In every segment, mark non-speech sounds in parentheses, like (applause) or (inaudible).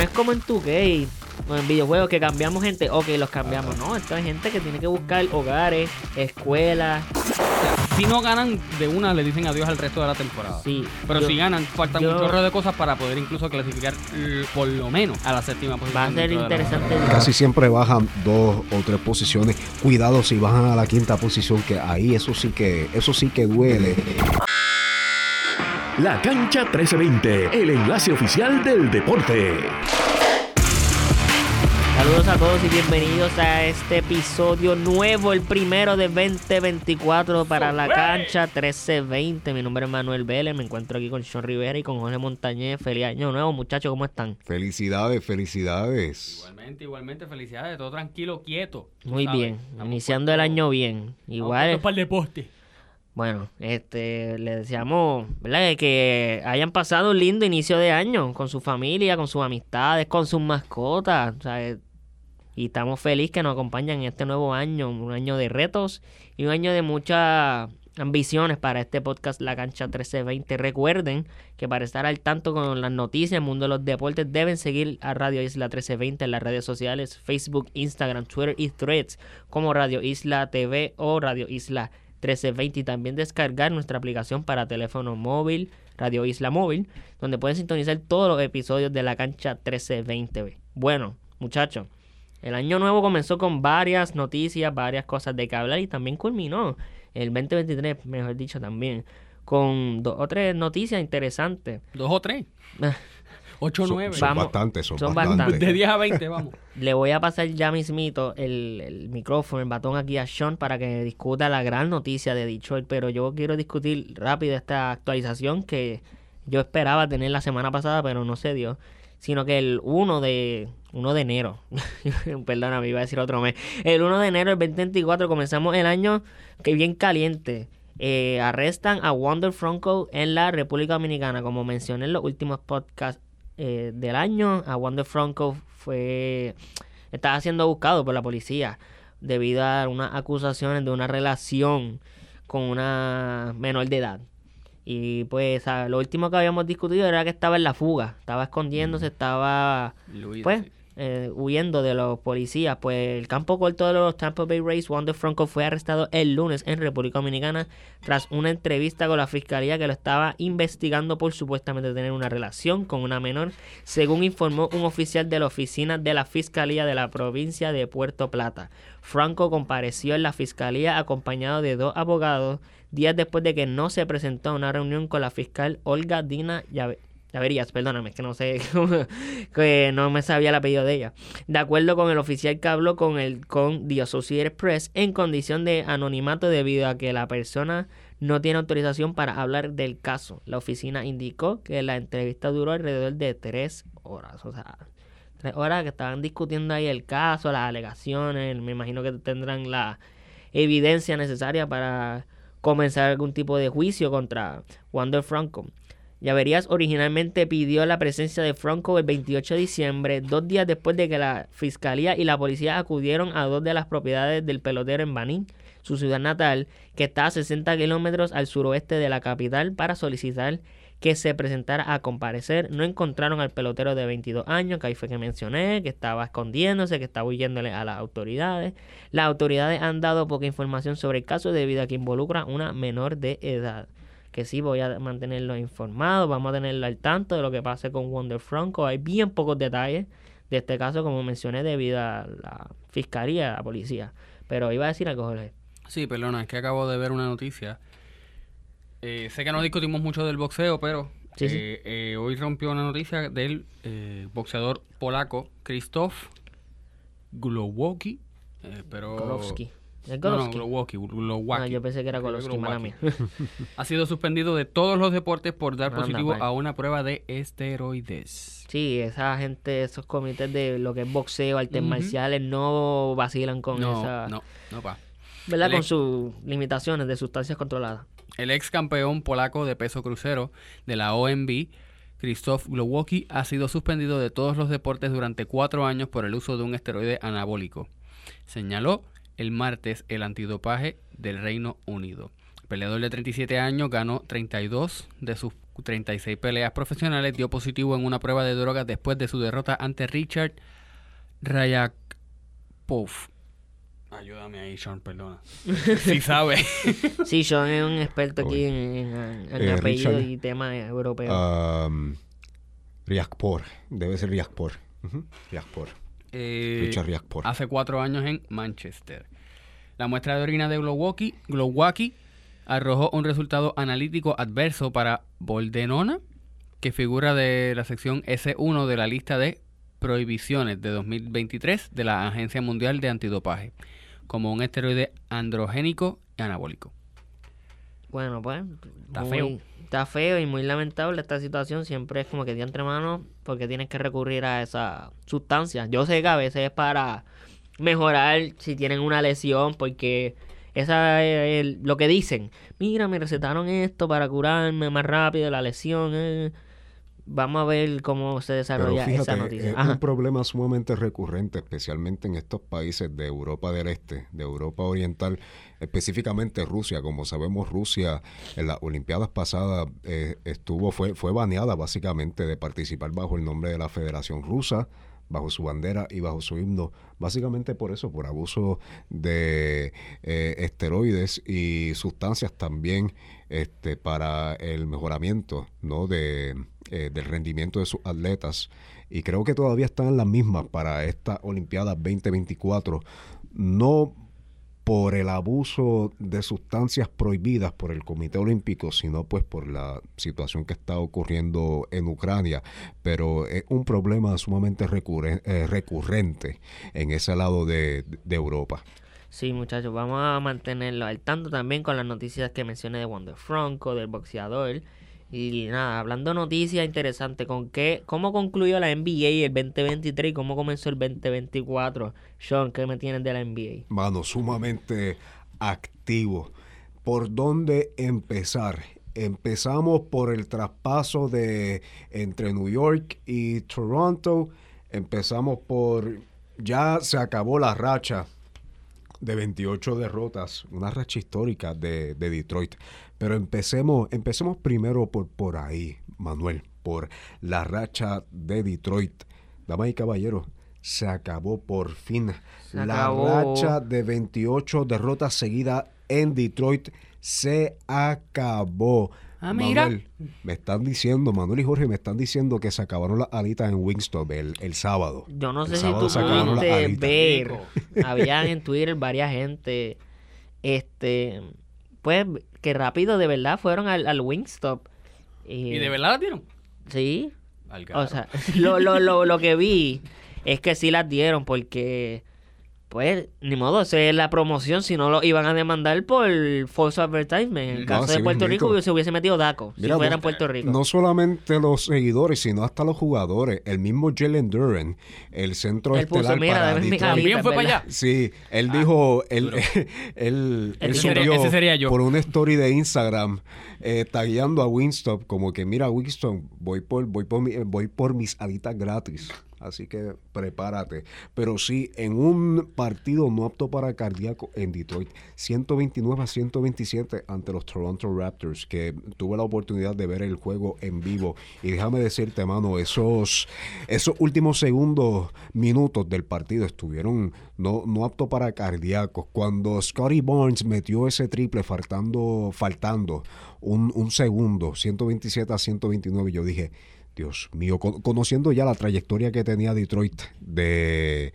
no es como en tu gay o en videojuegos que cambiamos gente, ok, los cambiamos. No, esto es gente que tiene que buscar hogares, escuelas. Si no ganan de una, le dicen adiós al resto de la temporada. Sí. Pero yo- si ganan, faltan yo- un chorro de cosas para poder incluso clasificar por lo menos a la séptima posición. Va a ser la interesante. Casi siempre bajan dos o tres posiciones. Cuidado si bajan a la quinta posición, que ahí eso sí que, eso sí que duele. La Cancha 1320, el enlace oficial del deporte. Saludos a todos y bienvenidos a este episodio nuevo, el primero de 2024 para la cancha 1320. Mi nombre es Manuel Vélez, me encuentro aquí con Sean Rivera y con Jorge Montañez. Feliz año nuevo, muchachos, ¿cómo están? Felicidades, felicidades. Igualmente, igualmente, felicidades, todo tranquilo, quieto. Muy sabes. bien, iniciando el año bien. Igual, puestos para el deporte. Bueno, este, le deseamos. Que hayan pasado un lindo inicio de año con su familia, con sus amistades, con sus mascotas. sea, eh, y estamos felices que nos acompañan en este nuevo año, un año de retos y un año de muchas ambiciones para este podcast La Cancha 1320. Recuerden que para estar al tanto con las noticias del mundo de los deportes deben seguir a Radio Isla 1320 en las redes sociales Facebook, Instagram, Twitter y Threads como Radio Isla TV o Radio Isla 1320 y también descargar nuestra aplicación para teléfono móvil, Radio Isla Móvil, donde pueden sintonizar todos los episodios de la cancha 1320. Bueno, muchachos, el año nuevo comenzó con varias noticias, varias cosas de que hablar y también culminó el 2023, mejor dicho también, con dos o tres noticias interesantes. Dos o tres. (laughs) Ocho o Son, nueve. son Vamos. bastantes, son, Son bastantes. bastantes. De 10 a 20, vamos. Le voy a pasar ya mismito el, el micrófono, el batón aquí a Sean para que discuta la gran noticia de Detroit, pero yo quiero discutir rápido esta actualización que yo esperaba tener la semana pasada, pero no se dio, sino que el 1 de 1 de enero, (laughs) perdóname, iba a decir otro mes, el 1 de enero del 2024 comenzamos el año que bien caliente. Eh, arrestan a Wander Franco en la República Dominicana, como mencioné en los últimos podcasts eh, del año, a Wander Franco fue estaba siendo buscado por la policía debido a unas acusaciones de una relación con una menor de edad. Y pues lo último que habíamos discutido era que estaba en la fuga, estaba escondiéndose, estaba Luis, pues sí. Eh, huyendo de los policías. Pues el campo corto de los Tampa Bay Rays, Wander Franco fue arrestado el lunes en República Dominicana tras una entrevista con la fiscalía que lo estaba investigando por supuestamente tener una relación con una menor, según informó un oficial de la oficina de la fiscalía de la provincia de Puerto Plata. Franco compareció en la fiscalía acompañado de dos abogados días después de que no se presentó a una reunión con la fiscal Olga Dina Llave- Llaverías, perdóname, es que no sé, (laughs) que no me sabía el apellido de ella. De acuerdo con el oficial que habló con el con The Associated Press en condición de anonimato debido a que la persona no tiene autorización para hablar del caso. La oficina indicó que la entrevista duró alrededor de tres horas, o sea, tres horas que estaban discutiendo ahí el caso, las alegaciones, me imagino que tendrán la evidencia necesaria para comenzar algún tipo de juicio contra Wander Franco. Llaverías originalmente pidió la presencia de Franco el 28 de diciembre, dos días después de que la fiscalía y la policía acudieron a dos de las propiedades del pelotero en Banín, su ciudad natal, que está a 60 kilómetros al suroeste de la capital, para solicitar que se presentara a comparecer. No encontraron al pelotero de 22 años, que ahí fue que mencioné, que estaba escondiéndose, que estaba huyéndole a las autoridades. Las autoridades han dado poca información sobre el caso debido a que involucra una menor de edad. Que sí, voy a mantenerlo informado, vamos a tenerlo al tanto de lo que pase con Wonder Franco. Hay bien pocos detalles de este caso, como mencioné, debido a la fiscalía, a la policía. Pero iba a decir algo, Jorge. Sí, perdona, es que acabo de ver una noticia. Eh, sé que no discutimos mucho del boxeo, pero Sí, sí. eh, eh, hoy rompió una noticia del boxeador polaco Krzysztof Glowacki. Pero... ¿Es No, no? Glowacki. Ah, yo pensé que era Golovsky, mala mía. (laughs) (laughs) Ha sido suspendido de todos los deportes por dar Anda, positivo pues. a una prueba de esteroides. Sí, esa gente, esos comités de lo que es boxeo, artes marciales, no vacilan con no, esa... no, no, pa. ¿Verdad? El Con ex- sus limitaciones de sustancias controladas. El ex campeón polaco de peso crucero de la OMB, Krzysztof Glowacki, ha sido suspendido de todos los deportes durante cuatro años por el uso de un esteroide anabólico. Señaló el martes el antidopaje del Reino Unido. El peleador de 37 años ganó 32 de sus 36 peleas profesionales, dio positivo en una prueba de drogas después de su derrota ante Richard Rayakpov. Ayúdame ahí, Sean, perdona. (laughs) Sí sabe. Sí, Sean es un experto aquí en, en, en Eh, apellidos Richard. y temas europeos. Um, Riakpor, debe ser Riakpor. Riakpor. Eh, hace cuatro años en Manchester. La muestra de orina de Glowacki, Glowacki arrojó un resultado analítico adverso para Boldenona, que figura de la sección S1 de la lista de prohibiciones de 2023 de la Agencia Mundial de Antidopaje, como un esteroide androgénico y anabólico. Bueno, pues. Está muy- feo. Está feo y muy lamentable esta situación. Siempre es como que de entre manos porque tienes que recurrir a esa sustancia. Yo sé que a veces es para mejorar si tienen una lesión, porque esa es el- lo que dicen. Mira, me recetaron esto para curarme más rápido la lesión. eh". Vamos a ver cómo se desarrolla esa noticia. es Ajá. un problema sumamente recurrente, especialmente en estos países de Europa del Este, de Europa Oriental, específicamente Rusia. Como sabemos, Rusia en las Olimpiadas pasadas eh, estuvo, fue, fue baneada básicamente de participar bajo el nombre de la Federación Rusa, bajo su bandera y bajo su himno, básicamente por eso, por abuso de eh, esteroides y sustancias también este, para el mejoramiento ¿no? de, eh, del rendimiento de sus atletas. Y creo que todavía están las mismas para esta Olimpiada 2024. No por el abuso de sustancias prohibidas por el Comité Olímpico, sino pues por la situación que está ocurriendo en Ucrania. Pero es un problema sumamente eh, recurrente en ese lado de, de Europa. Sí, muchachos, vamos a mantenerlo al tanto también con las noticias que mencioné de Wonder Franco, del boxeador. Y nada, hablando noticias interesantes, ¿con qué, ¿cómo concluyó la NBA el 2023 y cómo comenzó el 2024? Sean, ¿qué me tienes de la NBA? Mano, sumamente activo. ¿Por dónde empezar? Empezamos por el traspaso de entre New York y Toronto. Empezamos por ya se acabó la racha de 28 derrotas, una racha histórica de, de Detroit. Pero empecemos, empecemos primero por, por ahí, Manuel, por la racha de Detroit. Damas y caballeros, se acabó por fin. Se la acabó. racha de 28 derrotas seguidas en Detroit se acabó. Ah, mira. Manuel, me están diciendo, Manuel y Jorge, me están diciendo que se acabaron las alitas en Wingstop el, el sábado. Yo no El sé si tú se acabaron las pudiste alitas. ver, (laughs) habían en Twitter varias gente, este, pues que rápido de verdad fueron al, al Wingstop. ¿Y de verdad la dieron? Sí, Al O sea, (laughs) lo, lo, lo, lo que (laughs) vi es que sí las dieron porque, pues, ni modo, esa es la promoción, si no lo iban a demandar por false advertisement. En el No, caso de Puerto. Rico se hubiese metido DACO, Mira, si fuera en Puerto Rico. No solamente los seguidores, sino hasta los jugadores. El mismo Jalen Duran, el centro puso, estelar mira, para dame mi Detroit. ¿También alitas, fue para allá? Sí, él dijo, él, él, (laughs) él Ese sería- subió ese sería yo. por una story de Instagram eh, tagueando a Wingstop como que mira Wingstop, voy por, voy por mi- voy por mis alitas gratis. Así que prepárate. Pero sí, en un partido no apto para cardíaco en Detroit, 129 a 127 ante los Toronto Raptors, que tuve la oportunidad de ver el juego en vivo. Y déjame decirte, mano, esos, esos últimos segundos, minutos del partido estuvieron no, no apto para cardíacos. Cuando Scotty Barnes metió ese triple faltando, faltando un, un segundo, 127 a 129, yo dije, Dios mío, con- conociendo ya la trayectoria que tenía Detroit de,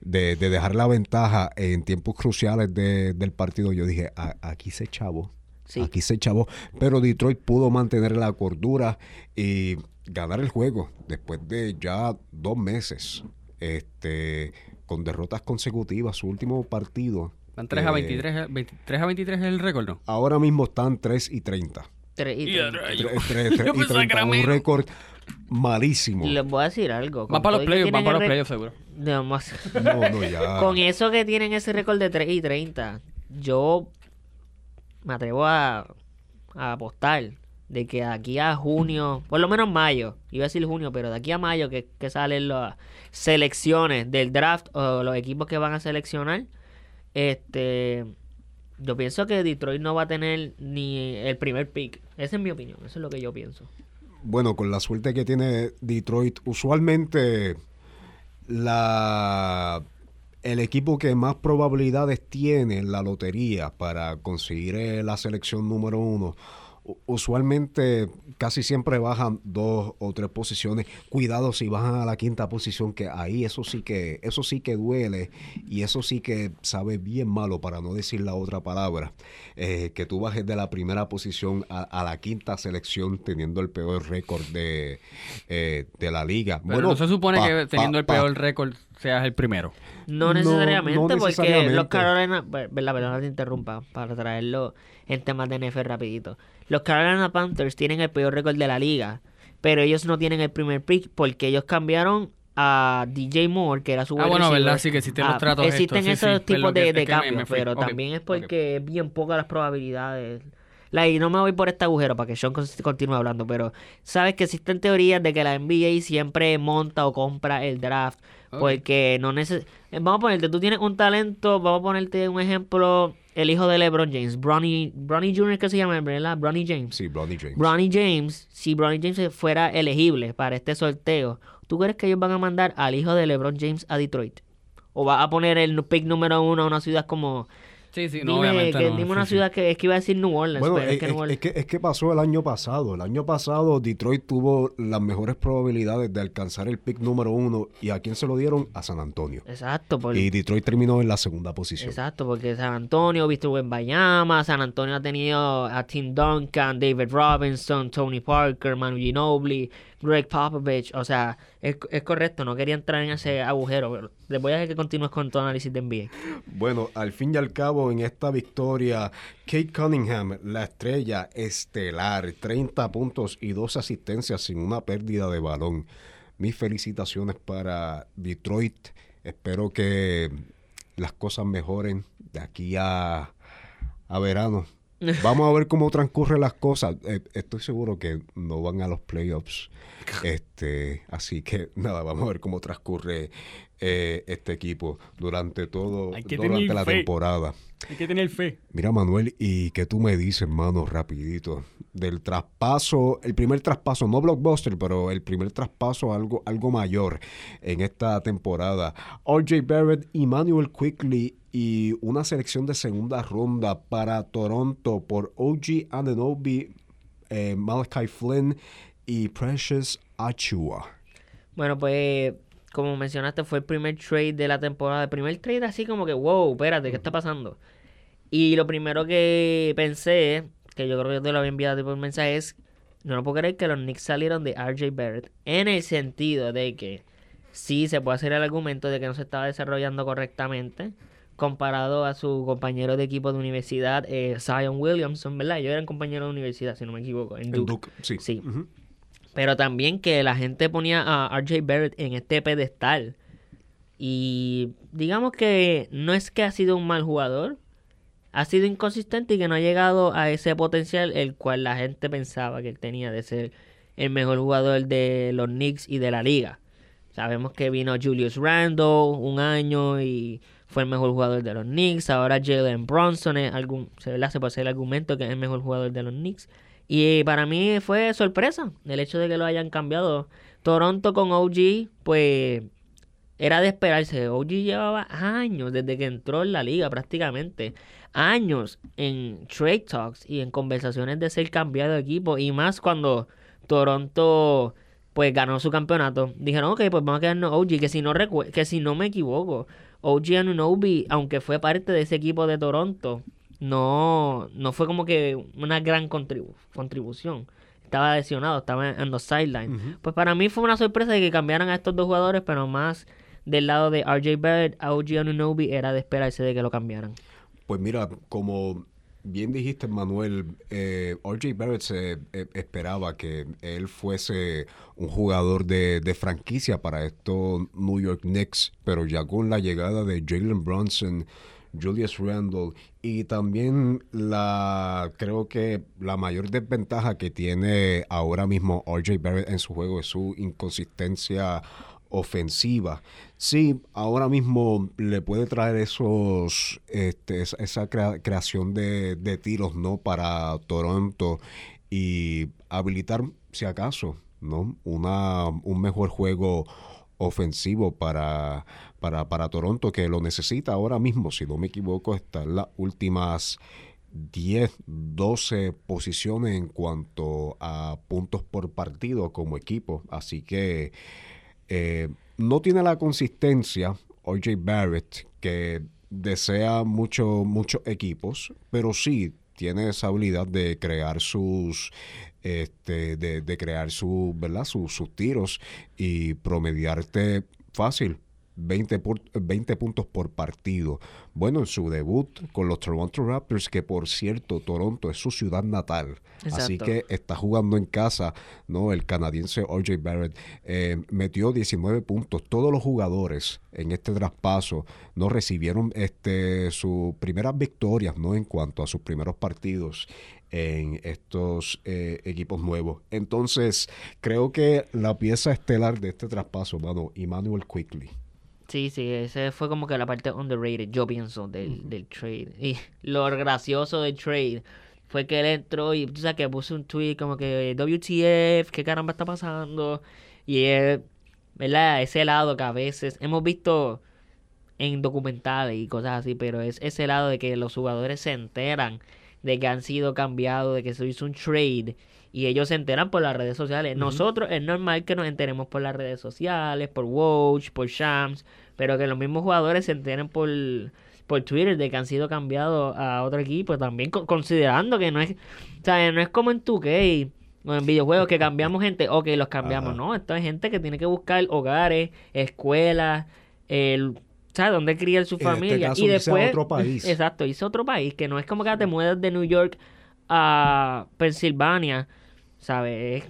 de, de dejar la ventaja en tiempos cruciales de- del partido, yo dije, "A- aquí se chavo. Sí. Aquí se chavó. Pero Detroit pudo mantener la cordura y ganar el juego después de ya dos meses. Este, con derrotas consecutivas. Su último partido. Van 3 a eh, 23, 23 a 23 es el récord, ¿no? Ahora mismo están 3 y 30. Tres y Y a treinta. rayos. 3, 3, Yo y pensaba que 30. era Un récord malísimo. Les voy a decir algo. Con para todo los playoffs, van para los playoffs seguro. Demasiado. No, no, ya. (laughs) Con eso que tienen ese récord de 3 y 30, yo me atrevo a, a apostar de que aquí a junio, por lo menos mayo, iba a decir junio, pero de aquí a mayo que, que salen las selecciones del draft o los equipos que van a seleccionar, este yo pienso que Detroit no va a tener ni el primer pick. Esa es mi opinión, eso es lo que yo pienso. Bueno, con la suerte que tiene Detroit, usualmente la el equipo que más probabilidades tiene en la lotería para conseguir la selección número uno usualmente casi siempre bajan dos o tres posiciones. Cuidado si bajan a la quinta posición, que ahí eso sí que, eso sí que duele y eso sí que sabe bien malo, para no decir la otra palabra, eh, que tú bajes de la primera posición a, la quinta selección teniendo el peor récord de, eh, de la liga. bueno, no se supone que teniendo el peor récord seas el primero. No necesariamente, porque los Carolina, la verdad te interrumpa para traerlo en temas de NFL rapidito. Los Carolina Panthers tienen el peor récord de la liga, pero ellos no tienen el primer pick porque ellos cambiaron a DJ Moore, que era su Ah, bueno, verdad, sí que existen los tratos Existen esos tipos de, cambios, pero también es porque es bien pocas las probabilidades. Y no me voy por este agujero para que Sean continúe hablando, pero sabes que existen teorías de que la NBA siempre monta o compra el draft porque no neces Vamos a ponerte, tú tienes un talento, vamos a ponerte un ejemplo el hijo de LeBron James, Bronny, Bronny Jr., que se llama, ¿verdad? Bronny James. Sí, Bronny James. Bronny James, si Bronny James fuera elegible para este sorteo, ¿tú crees que ellos van a mandar al hijo de LeBron James a Detroit? ¿O va a poner el pick número uno a una ciudad como Sí, sí, no, obviamente que, Dime una ciudad que es que iba a decir New Orleans. Bueno, es, que es, que pasó el año pasado. El año pasado Detroit tuvo las mejores probabilidades de alcanzar el pick número uno. ¿Y a quién se lo dieron? A San Antonio. Exacto. Y Detroit terminó en la segunda posición. Exacto, porque San Antonio, visto en Bayama, San Antonio ha tenido a Tim Duncan, David Robinson, Tony Parker, Manu Ginobili, Greg Popovich. O sea, es, correcto, no quería entrar en ese agujero. Les voy a dejar que continúes con tu análisis de NBA. Bueno, al fin y al cabo, en esta victoria, Kate Cunningham, la estrella estelar, 30 puntos y dos asistencias sin una pérdida de balón. Mis felicitaciones para Detroit. Espero que las cosas mejoren de aquí a, a verano. (laughs) Vamos a ver cómo transcurren las cosas. Eh, estoy seguro que no van a los playoffs. (laughs) Este, así que nada, vamos a ver cómo transcurre eh, este equipo durante todo durante la temporada. Hay que tener fe. Mira, Manuel, ¿y qué tú me dices, hermano, rapidito? Del traspaso, el primer traspaso, no blockbuster, pero el primer traspaso algo, algo mayor en esta temporada. RJ Barrett, Emmanuel Quickly y una selección de segunda ronda para Toronto por OG Ananobi, eh, Malachi Flynn y Precious Achua. Bueno, pues como mencionaste, fue el primer trade de la temporada. El primer trade así como que, wow, espérate, ¿qué está pasando? Y lo primero que pensé, que yo creo que te lo había enviado por mensaje, es, no lo puedo creer que los Knicks salieron de RJ Barrett en el sentido de que sí se puede hacer el argumento de que no se estaba desarrollando correctamente comparado a su compañero de equipo de universidad, eh, Zion Williamson, ¿verdad? Ellos eran compañeros de universidad, si no me equivoco, en Duke. sí. sí. Pero también que la gente ponía a RJ Barrett en este pedestal. Y digamos que no es que ha sido un mal jugador, ha sido inconsistente y que no ha llegado a ese potencial el cual la gente pensaba que él tenía de ser el mejor jugador de los Knicks y de la liga. Sabemos que vino Julius Randle un año y fue el mejor jugador de los Knicks. Ahora Jalen Bronson es algún, se, se hacer el argumento que es el mejor jugador de los Knicks. Y para mí fue sorpresa el hecho de que lo hayan cambiado. Toronto con OG, pues era de esperarse. OG llevaba años desde que entró en la liga prácticamente. Años en trade talks y en conversaciones de ser cambiado de equipo. Y más cuando Toronto pues ganó su campeonato. Dijeron, ok, pues vamos a quedarnos OG. Que si no, que si no me equivoco, OG Anunobi, aunque fue parte de ese equipo de Toronto, no, no fue como que una gran contribución. Estaba lesionado, estaba en los sidelines. Pues para mí fue una sorpresa de que cambiaran a estos dos jugadores, pero más del lado de RJ Barrett, OG Anunobi era de esperarse de que lo cambiaran. Pues mira, como bien dijiste, Manuel, eh, RJ Barrett se eh, esperaba que él fuese un jugador de, franquicia para estos New York Knicks, pero ya con la llegada de Jalen Brunson Julius Randle y también la creo que la mayor desventaja que tiene ahora mismo RJ Barrett en su juego es su inconsistencia ofensiva. Sí, ahora mismo le puede traer esos este, esa creación de, de, tiros no para Toronto y habilitar si acaso no una un mejor juego ofensivo para, para, para Toronto que lo necesita ahora mismo si no me equivoco está en las últimas 10, 12 posiciones en cuanto a puntos por partido como equipo. Así que eh, no tiene la consistencia OJ Barrett que desea mucho, muchos equipos, pero sí tiene esa habilidad de crear sus este, de, crear su, ¿verdad? sus tiros y promediarte fácil 20, 20 puntos por partido. Bueno, en su debut con los Toronto Raptors, que por cierto, Toronto es su ciudad natal. Así que está jugando en casa, ¿no? El canadiense OJ Barrett eh, metió 19 puntos. Todos los jugadores en este traspaso no recibieron este, sus primeras victorias, ¿no? En cuanto a sus primeros partidos en estos eh, equipos nuevos. Entonces, creo que la pieza estelar de este traspaso, mano, Emmanuel Quickly. Sí, sí, ese fue como que la parte underrated, yo pienso, del, del trade. Y (laughs) lo gracioso del trade fue que él entró y tú sabes que puso un tweet como que WTF, qué caramba está pasando. Y él, ¿verdad? Ese lado que a veces hemos visto en documentales y cosas así, pero es ese lado de que los jugadores se enteran de que han sido cambiados, de que se hizo un trade y ellos se enteran por las redes sociales. Nosotros es normal que nos enteremos por las redes sociales, por Watch, por Shams, pero que los mismos jugadores se enteren por, por Twitter de que han sido cambiados a otro equipo, también considerando que no es, o no es como en 2K o en videojuegos que cambiamos gente, ok, los cambiamos, no, esto es gente que tiene que buscar hogares, escuelas, el ¿sabes? Dónde cría su este familia. y después, otro país. (laughs) Exacto, hice otro país, que no es como que te mueves de New York a Pensilvania, ¿sabes?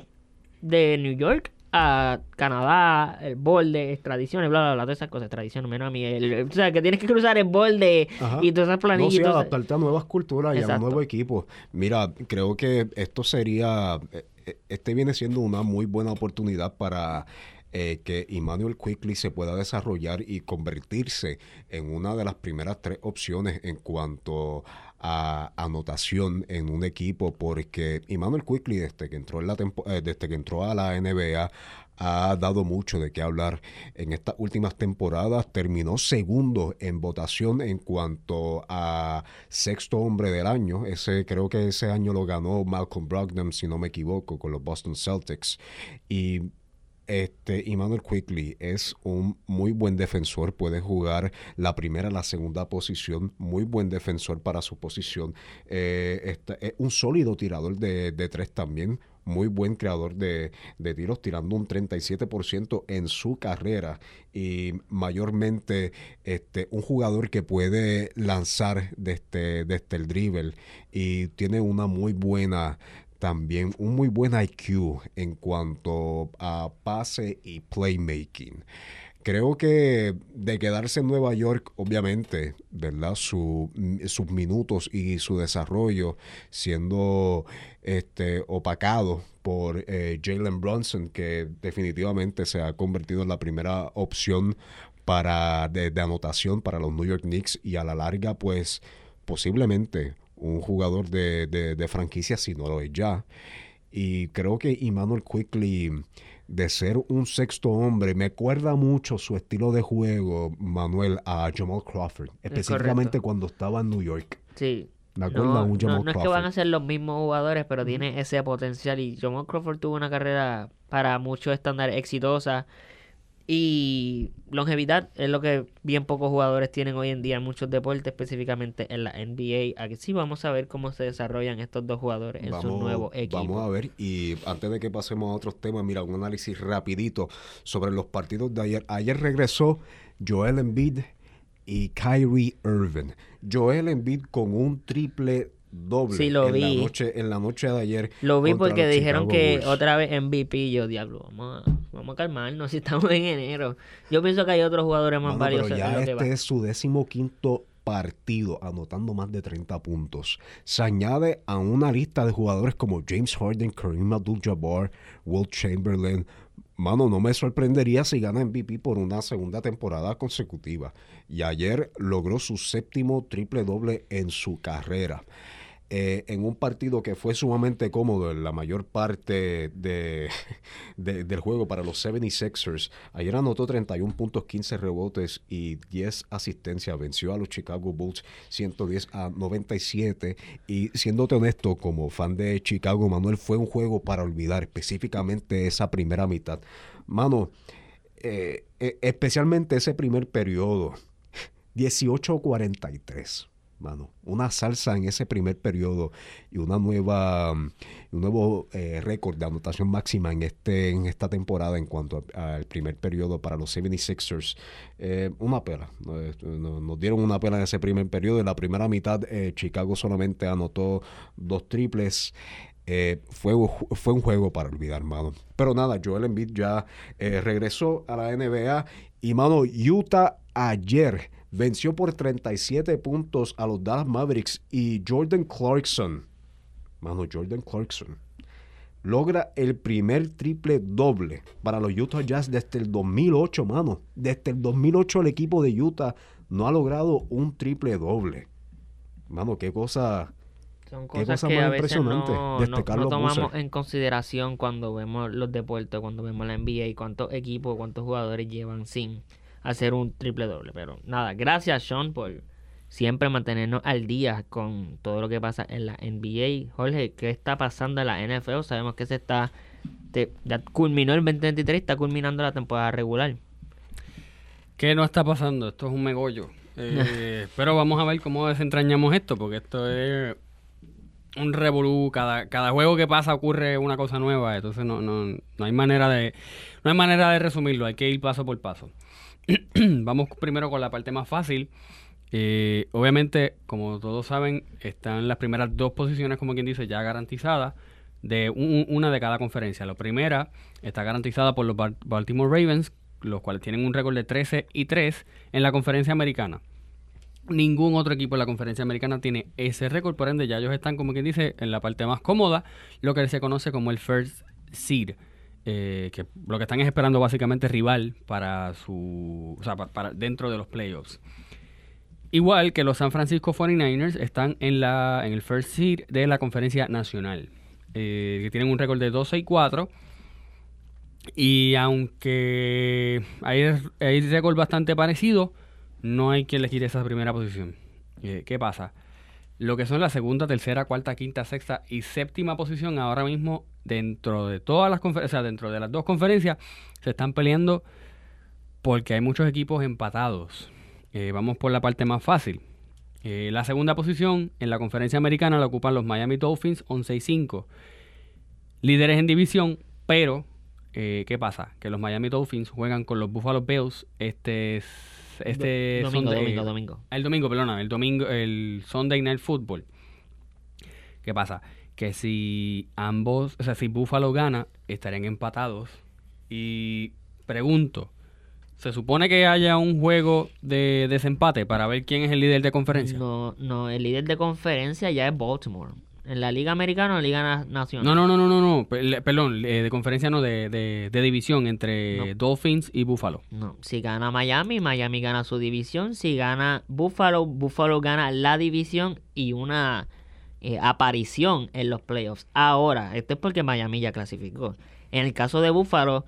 De New York a Canadá, el borde, tradiciones, bla, bla, bla, todas esas cosas, tradiciones, menos a mí. o sea, que tienes que cruzar el borde y todas esas planillas. No, adaptarte a nuevas culturas y a un nuevo equipo. Mira, creo que esto sería, eh, eh, este viene siendo una muy buena oportunidad para eh, que Emmanuel Quickly se pueda desarrollar y convertirse en una de las primeras tres opciones en cuanto a anotación en un equipo, porque Emmanuel Quickly desde que entró en la eh, desde que entró a la NBA ha dado mucho de qué hablar en estas últimas temporadas. Terminó segundo en votación en cuanto a sexto hombre del año. Ese creo que ese año lo ganó Malcolm Brogdon, si no me equivoco, con los Boston Celtics. Y este, Emmanuel Quickly es un muy buen defensor, puede jugar la primera, la segunda posición, muy buen defensor para su posición. Eh, es un sólido tirador de, tres también, muy buen creador de, tiros, tirando un 37% en su carrera y mayormente este, un jugador que puede lanzar desde, desde el dribble y tiene una muy buena también un muy buen IQ en cuanto a pase y playmaking. Creo que de quedarse en Nueva York, obviamente, ¿verdad? sus minutos y su desarrollo siendo este, opacado por eh, Jalen Brunson, que definitivamente se ha convertido en la primera opción para, de anotación para los New York Knicks y a la larga, pues posiblemente un jugador de, de, franquicia si no lo es ya. Y creo que Emmanuel Quickly, de ser un sexto hombre, me acuerda mucho su estilo de juego, Manuel, a Jamal Crawford, específicamente cuando estaba en New York. Sí. Me acuerda no, Jamal no, es que van a ser los mismos jugadores, pero tiene ese potencial. Y Jamal Crawford tuvo una carrera para muchos estándares exitosa. Y longevidad es lo que bien pocos jugadores tienen hoy en día en muchos deportes, específicamente en la NBA. Aquí sí vamos a ver cómo se desarrollan estos dos jugadores en su nuevo equipo. Vamos a ver, y antes de que pasemos a otros temas, mira, un análisis rapidito sobre los partidos de ayer. Ayer regresó Joel Embiid y Kyrie Irving. Joel Embiid con un triple doble sí, lo en, vi. La noche, en la noche de ayer. Lo vi porque dijeron que otra vez MVP. Yo, diablo, vamos a, vamos a calmarnos (laughs) si estamos en enero. Yo pienso que hay otros jugadores más valiosos. Pero ya este es su décimo quinto partido, anotando más de 30 puntos. Se añade a una lista de jugadores como James Harden, Kareem Abdul-Jabbar, Will Chamberlain, mano, no me sorprendería si gana MVP por una segunda temporada consecutiva. Y ayer logró su séptimo triple doble en su carrera. Eh, en un partido que fue sumamente cómodo en la mayor parte de, (laughs) de- del juego para los 76ers. Ayer anotó 31 puntos, 15 rebotes y 10 asistencias. Venció a los Chicago Bulls 110 a 97. Y siéndote honesto, como fan de Chicago, Manuel, fue un juego para olvidar, específicamente esa primera mitad. Mano, eh, eh, especialmente ese primer periodo, 18-43 mano. Una salsa en ese primer periodo y una nueva, un nuevo eh, récord de anotación máxima en este en esta temporada en cuanto al primer periodo para los 76ers. Eh, una pela. Eh, no- Nos dieron una pela en ese primer periodo. En la primera mitad, eh, Chicago solamente anotó dos triples. Fue, fue un juego para olvidar, mano. Pero nada, Joel Embiid ya regresó a la NBA y, mano, Utah ayer venció por 37 puntos a los Dallas Mavericks y Jordan Clarkson, mano, Jordan Clarkson, logra el primer triple doble para los Utah Jazz desde el 2008, mano. Desde el 2008 el equipo de Utah no ha logrado un triple doble. Mano, qué cosa Son Qué cosas cosa que más a veces impresionante no, no tomamos en consideración cuando vemos los deportes, cuando vemos la NBA y cuántos equipos, cuántos jugadores llevan sin hacer un triple doble. Pero nada, gracias Sean por siempre mantenernos al día con todo lo que pasa en la NBA. Jorge, ¿qué está pasando en la NFL? Sabemos que se está... te- ya culminó el 2023, está culminando la temporada regular. ¿Qué no está pasando? Esto es un megollo. Eh, (laughs) pero vamos a ver cómo desentrañamos esto, porque esto es un revolú. Cada, cada juego que pasa ocurre una cosa nueva, entonces no, no, no hay manera de no hay manera de resumirlo, hay que ir paso por paso. (clears throat) vamos primero con la parte más fácil. Eh, obviamente, como todos saben, están las primeras dos posiciones, como quien dice, ya garantizadas de un- una de cada conferencia. La primera está garantizada por los Bal- Baltimore Ravens, los cuales tienen un récord de 13 y 3 en la conferencia americana. Ningún otro equipo en la conferencia americana tiene ese récord, por ende ya ellos están, como quien dice, en la parte más cómoda, lo que se conoce como el first seed. Eh, que lo que están es esperando básicamente rival para su o sea, pa- para, dentro de los playoffs. Igual que los San Francisco 49ers están en la en el first seed de la conferencia nacional, eh, que tienen un récord de 12 y 4. Y aunque hay, hay récord bastante parecido, no hay quien les quite esa primera posición. Eh, ¿Qué pasa? Lo que son la segunda, tercera, cuarta, quinta, sexta y séptima posición ahora mismo dentro de todas las conferencias, o sea, dentro de las dos conferencias, se están peleando porque hay muchos equipos empatados. Eh, vamos por la parte más fácil. Eh, la segunda posición en la conferencia americana la ocupan los Miami Dolphins 11 y 5. Líderes en división, pero eh, ¿qué pasa? Que los Miami Dolphins juegan con los Buffalo Bills este, este Do- domingo, Sunday- domingo, domingo. el domingo, perdona, el domingo, el Sunday Night Football. ¿Qué pasa? Que si ambos, o sea, si Buffalo gana, estarían empatados. Y pregunto, ¿se supone que haya un juego de desempate para ver quién es el líder de conferencia? No, no, el líder de conferencia ya es Baltimore. En la Liga Americana o en la Liga Na- Nacional. No, no, no, no, no, no, perdón, eh, de conferencia no, de, de, de división entre No. Dolphins y Buffalo. No, si gana Miami, Miami gana su división. Si gana Buffalo, Buffalo gana la división y una eh, aparición en los playoffs. Ahora, esto es porque Miami ya clasificó. En el caso de Buffalo,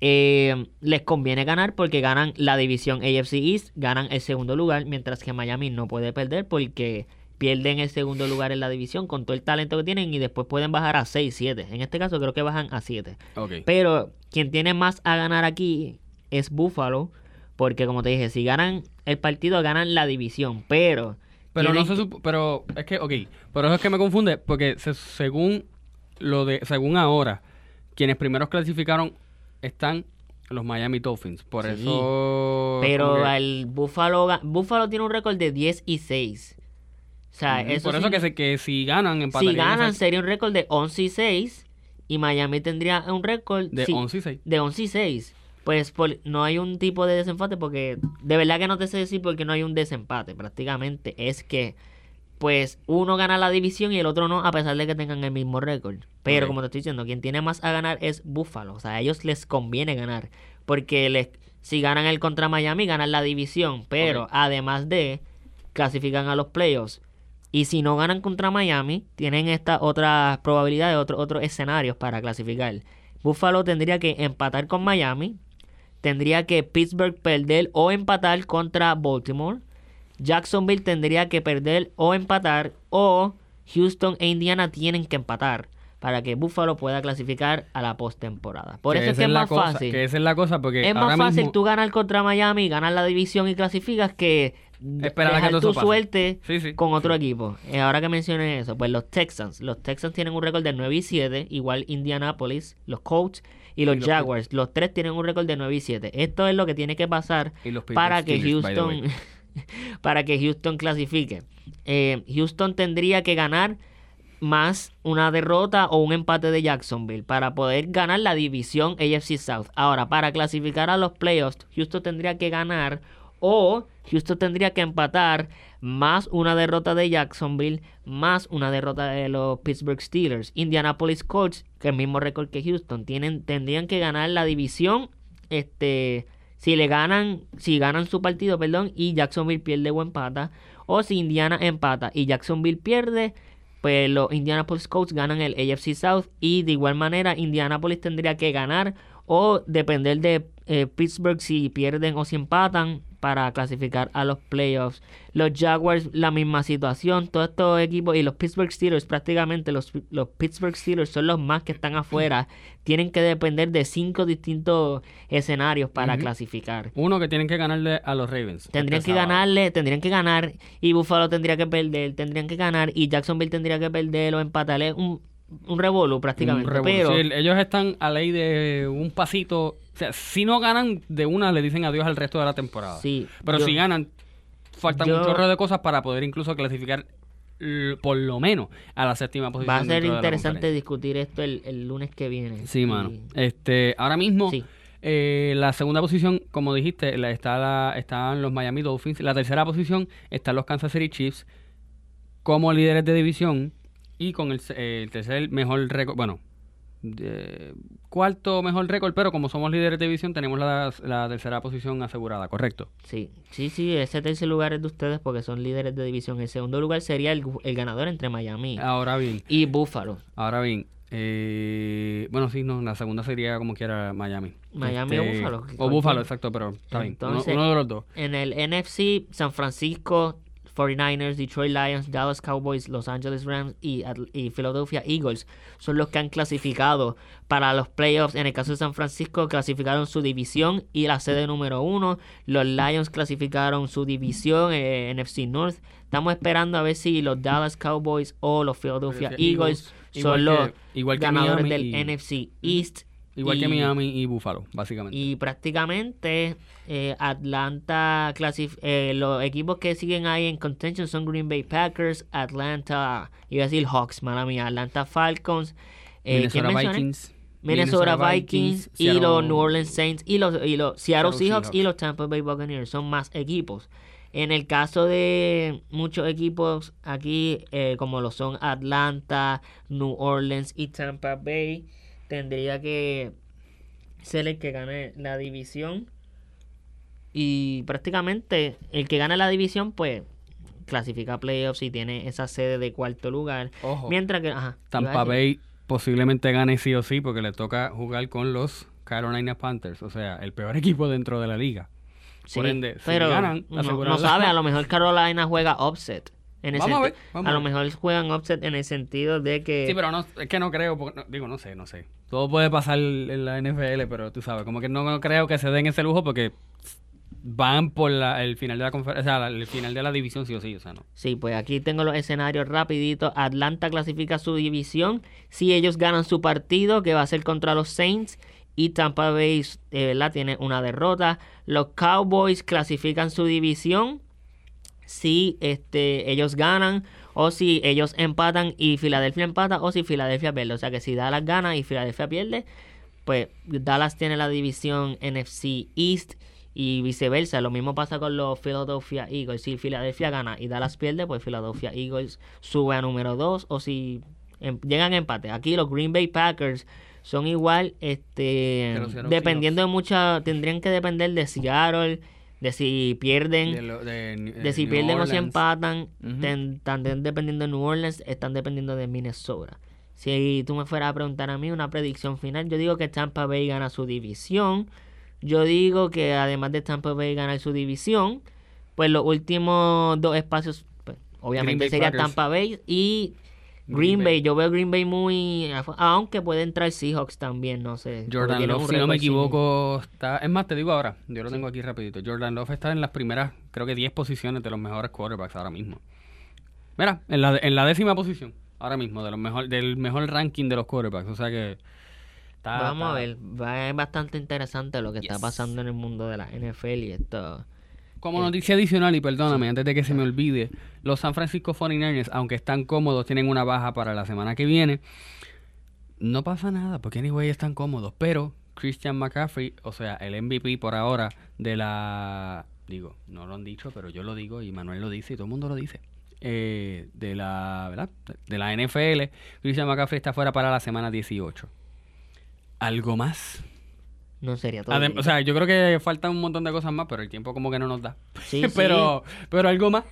eh, les conviene ganar porque ganan la división AFC East, ganan el segundo lugar, mientras que Miami no puede perder porque pierden el segundo lugar en la división con todo el talento que tienen y después pueden bajar a 6, 7. En este caso creo que bajan a 7. Ok. Pero quien tiene más a ganar aquí es Buffalo. Porque como te dije, si ganan el partido, ganan la división. Pero... Pero no se supo- pero es que, ok, pero eso es que me confunde, porque se- según lo de, según ahora, quienes primeros clasificaron están los Miami Dolphins. Por Sí, eso. Pero al Buffalo... Buffalo tiene un récord de 10 y 6. O sea, Ujú, eso por eso que, se- que si ganan, Si empatarían ganan, esa- sería un récord de 11 y 6. Y Miami tendría un récord... de sí, 11 y 6. de 11 y 6. Pues por- no hay un tipo de desempate porque de verdad que no te sé decir porque no hay un desempate. Prácticamente es que pues uno gana la división y el otro no, a pesar de que tengan el mismo récord. Pero como te estoy diciendo, quien tiene más a ganar es Buffalo. O sea, a ellos les conviene ganar. Porque les, si ganan el contra Miami, ganan la división. Pero además de, clasifican a los playoffs. Y si no ganan contra Miami, tienen estas otras probabilidades, otros otros escenarios para clasificar. Buffalo tendría que empatar con Miami. Tendría que Pittsburgh perder o empatar contra Baltimore. Jacksonville tendría que perder o empatar. O Houston e Indiana tienen que empatar para que Buffalo pueda clasificar a la postemporada. Por Que eso es que es más cosa, fácil. Que esa es la cosa porque Es más fácil mismo- tú ganar contra Miami, ganar la división y clasificas que Esperar a que dejar todo tu pase. suerte Sí, sí, con otro sí. equipo. Eh, ahora que mencioné eso, pues los Texans. Los Texans tienen un récord de 9 y 7, igual Indianapolis, los Colts y los Y los Jaguars. Los tres tienen un récord de 9 y 7. Esto es lo que tiene que pasar para que Steelers, Houston (laughs) para que Houston clasifique. Eh, Houston tendría que ganar más una derrota o un empate de Jacksonville para poder ganar la división AFC South. Ahora, para clasificar a los playoffs, Houston tendría que ganar o Houston tendría que empatar más una derrota de Jacksonville, más una derrota de los Pittsburgh Steelers. Indianapolis Colts, que es el mismo récord que Houston, tienen, tendrían que ganar la división este si le ganan, si ganan su partido, perdón, y Jacksonville pierde o empata, o si Indiana empata y Jacksonville pierde, pues los Indianapolis Colts ganan el AFC South y de igual manera Indianapolis tendría que ganar o depender de eh, Pittsburgh si pierden o si empatan para clasificar a los playoffs. Los Jaguars la misma situación, todos estos equipos y los Pittsburgh Steelers prácticamente los, los Pittsburgh Steelers son los más que están afuera, (laughs) tienen que depender de cinco distintos escenarios para clasificar. Uno que tienen que ganarle a los Ravens. Tendrían este que sábado. ganarle, tendrían que ganar y Buffalo tendría que perder, tendrían que ganar y Jacksonville tendría que perder o empatarle un, un revolú prácticamente. Un revolú. pero Sí, ellos están a ley de un pasito. O sea, si no ganan de una, le dicen adiós al resto de la temporada. sí, Pero yo- si ganan, faltan yo- un chorro de cosas para poder incluso clasificar por lo menos a la séptima posición. va a ser interesante discutir esto el, el lunes que viene. Sí, mano. Este, ahora mismo, Sí. eh, la segunda posición, como dijiste, la, está la, están los Miami Dolphins. La tercera posición están los Kansas City Chiefs como líderes de división y con el, el tercer mejor récord, bueno, de- cuarto mejor récord, pero como somos líderes de división tenemos la, la tercera posición asegurada, ¿correcto? Sí, sí, sí, ese tercer lugar es de ustedes porque son líderes de división. El segundo lugar sería el, el ganador entre Miami Ahora bien, y Buffalo. ahora bien, eh, bueno, sí, no, la segunda sería como quiera Miami. Miami o Este, Buffalo, O. Búfalo, exacto, pero está bien. Uno- uno de los dos. En el NFC, San Francisco 49ers, Detroit Lions, Dallas Cowboys, Los Angeles Rams y, y Philadelphia Eagles son los que han clasificado para los playoffs. En el caso de San Francisco, clasificaron su división y la sede número uno. Los Lions clasificaron su división, eh, NFC North. Estamos esperando a ver si los Dallas Cowboys o los Philadelphia Philadelphia Eagles son los que- igual que ganadores del y- NFC East. Igual que Y- Miami y Buffalo, básicamente. y prácticamente eh, Atlanta, eh, los equipos que siguen ahí en contention son Green Bay Packers, Atlanta, iba a decir Hawks, mala mía, Atlanta Falcons, eh, ¿quién Minnesota? Vikings. Minnesota Vikings, y Seattle- los New Orleans Saints y los, y los Seattle, Seattle Seahawks, y los Tampa Bay Buccaneers son más equipos. En el caso de muchos equipos aquí, eh, como lo son Atlanta, New Orleans y Tampa Bay, tendría que ser el que gane la división. Y prácticamente el que gane la división, pues clasifica a playoffs y tiene esa sede de cuarto lugar. Ojo, Mientras que, ajá, Tampa Bay posiblemente gane sí o sí porque le toca jugar con los Carolina Panthers, o sea, el peor (laughs) equipo dentro de la liga. Sí, Por ende, si pero ganan, no, no sabe, a lo mejor (laughs) Carolina juega offset. En Vamos a ver, vamos a a lo mejor juegan offset en el sentido de que Sí, pero no, es que no creo, porque no- digo, no sé, no sé. Todo puede pasar en la NFL, pero tú sabes, como que no, creo que se den ese lujo porque van por la- el final de la o el final de la división sí o sí, o sea, no. Sí, pues aquí tengo los escenarios rapidito. Atlanta clasifica su división si ellos ganan su partido, que va a ser contra los Saints. Y Tampa Bay, eh, ¿verdad? Tiene una derrota. Los Cowboys clasifican su división si este, ellos ganan o si ellos empatan y Filadelfia empata o si Filadelfia pierde. O sea que si Dallas gana y Filadelfia pierde, pues Dallas tiene la división NFC East y viceversa. Lo mismo pasa con los Philadelphia Eagles. Si Philadelphia gana y Dallas pierde, pues Philadelphia Eagles sube a número 2 o si em, llegan a empate. Aquí los Green Bay Packers son igual, este, dependiendo de mucha, tendrían que depender de Seattle, de si pierden, De, lo- de, de si New pierden o si empatan, ten- están dependiendo de New Orleans, están dependiendo de Minnesota. Si tú me fueras a preguntar a mí una predicción final, yo digo que Tampa Bay gana su división. Yo digo que además de Tampa Bay ganar su división, pues los últimos dos espacios, pues, obviamente sería Packers. Tampa Bay y Green Green, Bay. Bay. Yo veo Green Bay muy... Aunque puede entrar Seahawks también, no sé. Jordan Love, si no me equivoco, está... Es más, te digo ahora, yo lo tengo aquí rapidito. Jordan Love está en las primeras, creo que 10 posiciones de los mejores quarterbacks ahora mismo. Mira, en la, en la décima posición, ahora mismo, de los mejor, del mejor ranking de los quarterbacks. O sea que... está- Vamos a ver, va- es bastante interesante lo que está pasando en el mundo de la NFL y esto. Como noticia adicional, y perdóname, antes de que se me olvide, los San Francisco 49ers, aunque están cómodos, tienen una baja para la semana que viene. No pasa nada, porque anyway están cómodos. Pero Christian McCaffrey, o sea, el MVP por ahora de la... Digo, no lo han dicho, pero yo lo digo y Manuel lo dice y todo el mundo lo dice. eh, de la ¿verdad? de la NFL, Christian McCaffrey está fuera para la semana 18. ¿Algo más? No sería todo. Adem- o sea, yo creo que faltan un montón de cosas más, pero el tiempo como que no nos da. Sí, (laughs) sí. pero, pero algo más.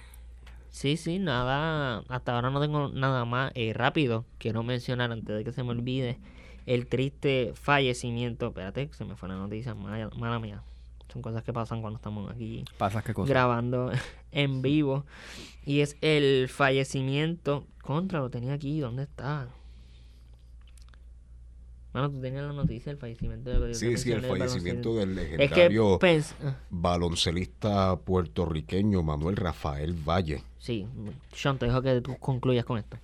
Sí, sí, nada. Hasta ahora no tengo nada más eh, rápido. Quiero mencionar antes de que se me olvide el triste fallecimiento. Espérate, que se me fue la noticia. Mala, mala mía. Son cosas que pasan cuando estamos aquí Pasas qué cosa. grabando (laughs) en vivo. Y es el fallecimiento. Contra, lo tenía aquí. ¿Dónde está? Bueno, tú tenías la noticia del fallecimiento de Sí, sí, el fallecimiento del Es que legendario ah, baloncelista puertorriqueño Manuel Rafael Valle. Sí, Sean, te dejo que tú concluyas con esto.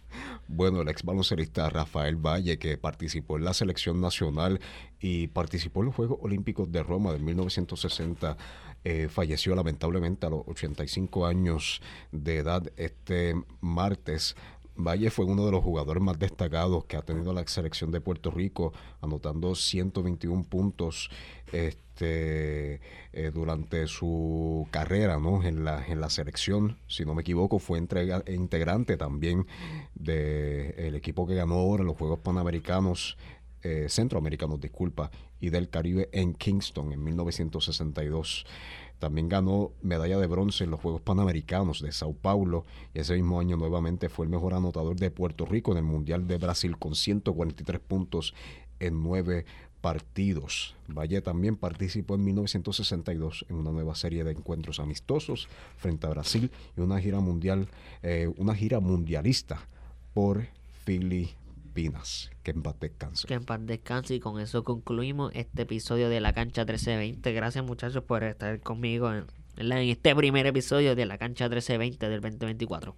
Bueno, el ex baloncelista Rafael Valle, que participó en la selección nacional y participó en los Juegos Olímpicos de Roma de 1960, eh, falleció lamentablemente a los 85 años de edad este martes. Valle fue uno de los jugadores más destacados que ha tenido la selección de Puerto Rico, anotando 121 puntos este, eh, durante su carrera ¿no? en, la, en la selección. Si no me equivoco, fue integrante también del equipo que ganó ahora los Juegos Panamericanos, eh, Centroamericanos, disculpa, y del Caribe en Kingston en 1962. También ganó medalla de bronce en los Juegos Panamericanos de Sao Paulo y ese mismo año nuevamente fue el mejor anotador de Puerto Rico en el Mundial de Brasil con 143 puntos en nueve partidos. Valle también participó en 1962 en una nueva serie de encuentros amistosos frente a Brasil y una gira mundial, eh, una gira mundialista por Filipinas. Que en paz descanse. Que en paz descanse y con eso concluimos este episodio de La Cancha 1320. Gracias muchachos por estar conmigo en, en la- en este primer episodio de La Cancha 1320 del 2024.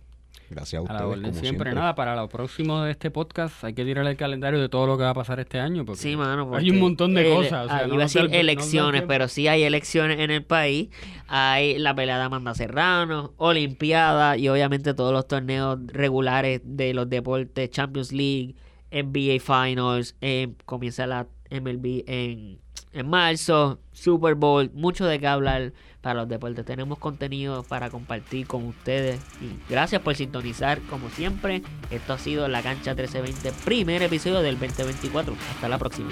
Gracias a A ustedes. la orden como siempre. siempre. Nada, para lo próximo de este podcast hay que tirar el calendario de todo lo que va a pasar este año. Porque Sí, mano. hay porque un montón de el- cosas. O sea, ah, no iba a decir el- elecciones, pero sí hay elecciones en el país. Hay la pelea de Amanda Serrano, Olimpiada y obviamente todos los torneos regulares de los deportes, Champions League, NBA Finals, eh, comienza la MLB en, en marzo, Super Bowl, mucho de qué hablar para los deportes. Tenemos contenido para compartir con ustedes y gracias por sintonizar como siempre. Esto ha sido La Cancha 1320, primer episodio del 2024. Hasta la próxima.